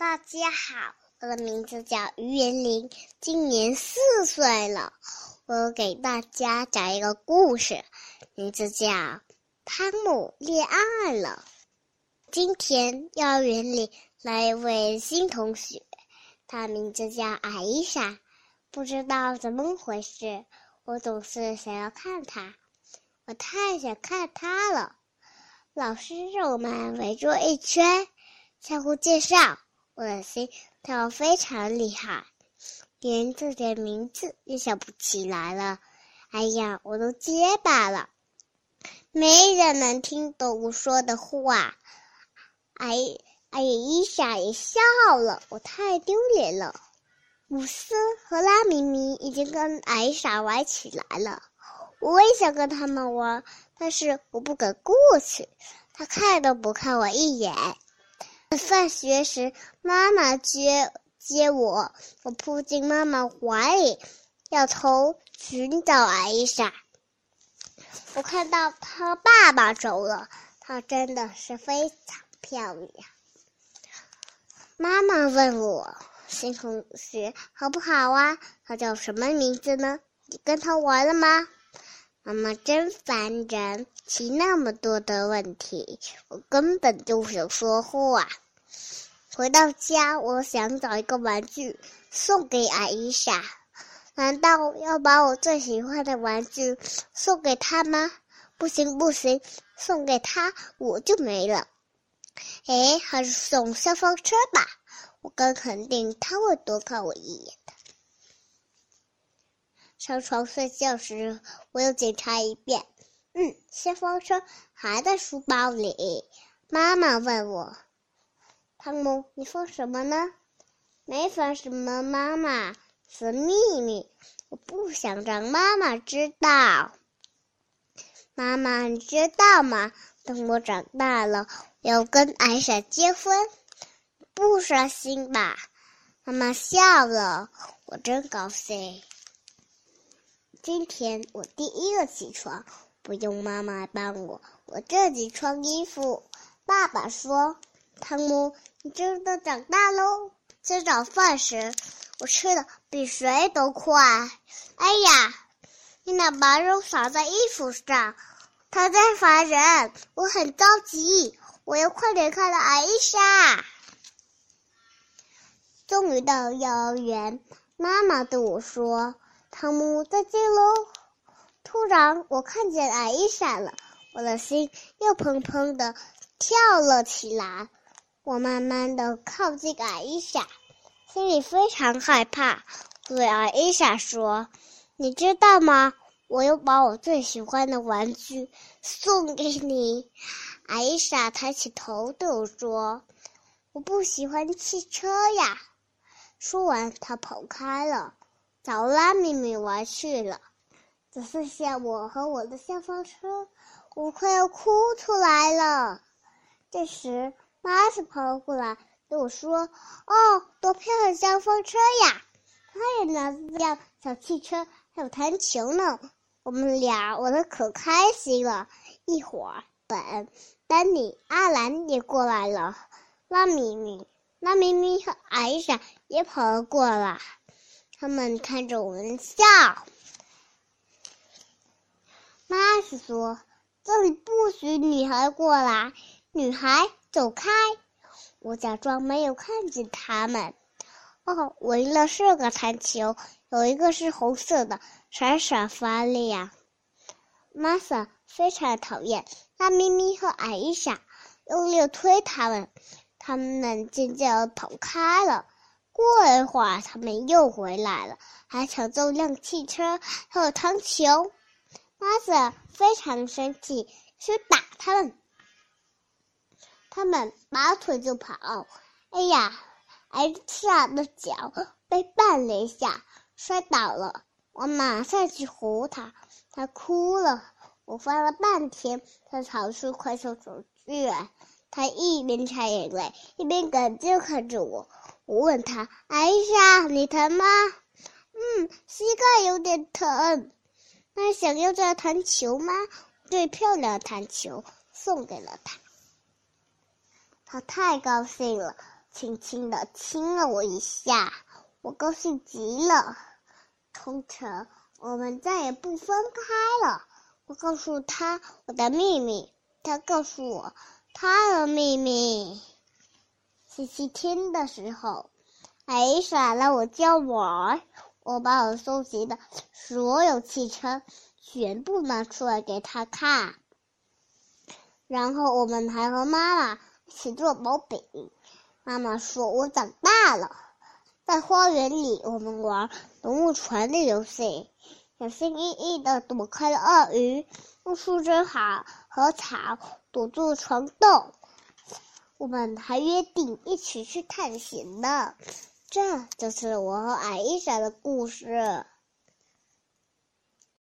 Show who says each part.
Speaker 1: 大家好，我的名字叫于元林，今年四岁了。我给大家讲一个故事，名字叫《汤姆恋爱了》。今天幼儿园里来一位新同学，他名字叫艾伊莎。不知道怎么回事，我总是想要看他，我太想看他了。老师让我们围坐一圈，相互介绍。我的心跳非常厉害，连自己的名字也想不起来了。哎呀，我都结巴了，没人能听懂我说的话。哎，哎呀，伊莎也笑了，我太丢脸了。姆斯和拉米米已经跟艾莎玩起来了，我也想跟他们玩，但是我不敢过去，他看都不看我一眼。放学时，妈妈接接我，我扑进妈妈怀里，要头寻找艾莎。我看到他爸爸走了，他真的是非常漂亮。妈妈问我：“新同学好不好啊？他叫什么名字呢？你跟他玩了吗？”妈妈真烦人，提那么多的问题，我根本就想说话。回到家，我想找一个玩具送给艾伊莎。难道要把我最喜欢的玩具送给她吗？不行不行，送给她我就没了。哎，还是送消防车吧，我更肯定他会多看我一眼。上床睡觉时，我又检查一遍。嗯，消防车还在书包里。妈妈问我：“汤姆，你放什么呢？”“没放什么，妈妈，是秘密，我不想让妈妈知道。”“妈妈，你知道吗？等我长大了，要跟艾莎结婚，不伤心吧？”妈妈笑了，我真高兴。今天我第一个起床，不用妈妈帮我，我自己穿衣服。爸爸说：“汤姆，你真的长大喽。”吃早饭时，我吃的比谁都快。哎呀，你哪把肉洒在衣服上？他在烦人，我很着急，我要快点看到艾莎。终于到幼儿园，妈妈对我说。汤姆，再见喽！突然，我看见艾伊莎了，我的心又砰砰的跳了起来。我慢慢的靠近艾伊莎，心里非常害怕，对艾伊莎说：“你知道吗？我又把我最喜欢的玩具送给你。”艾伊莎抬起头对我说：“我不喜欢汽车呀。”说完，她跑开了。找拉米米玩去了，只剩下我和我的消防车，我快要哭出来了。这时，妈子跑了过来对我说：“哦，多漂亮消防车呀！他也拿着辆小汽车，还有弹球呢。”我们俩玩的可开心了。一会儿，本、丹尼、阿兰也过来了，拉米米、拉米米和艾莎也跑了过来。他们看着我们笑。妈是说：“这里不许女孩过来，女孩走开。”我假装没有看见他们。哦，我赢了四个弹球，有一个是红色的，闪闪发亮。玛莎非常讨厌拉咪咪和艾伊莎，用力推他们，他们渐渐跑开了。过了一会儿，他们又回来了，还抢走辆汽车，还有糖球。妈子非常生气，想打他们。他们拔腿就跑。哎呀，艾莎的脚被绊了一下，摔倒了。我马上去扶她，她哭了。我翻了半天，才逃出快速手剧。她一边擦眼泪，一边感激看着我。我问他：“艾莎，你疼吗？”“嗯，膝盖有点疼。”“那想要这弹球吗？”“最漂亮的弹球送给了他。”他太高兴了，轻轻的亲了我一下，我高兴极了。从此，我们再也不分开了。我告诉他我的秘密，他告诉我他的秘密。星期天的时候，艾莎来我家玩，我把我收集的所有汽车全部拿出来给他看。然后我们还和妈妈一起做薄饼。妈妈说：“我长大了。”在花园里，我们玩动物船的游戏，小心翼翼的躲开了鳄鱼，用树枝好和草堵住床洞。我们还约定一起去探险呢。这就是我和艾丽莎的故事。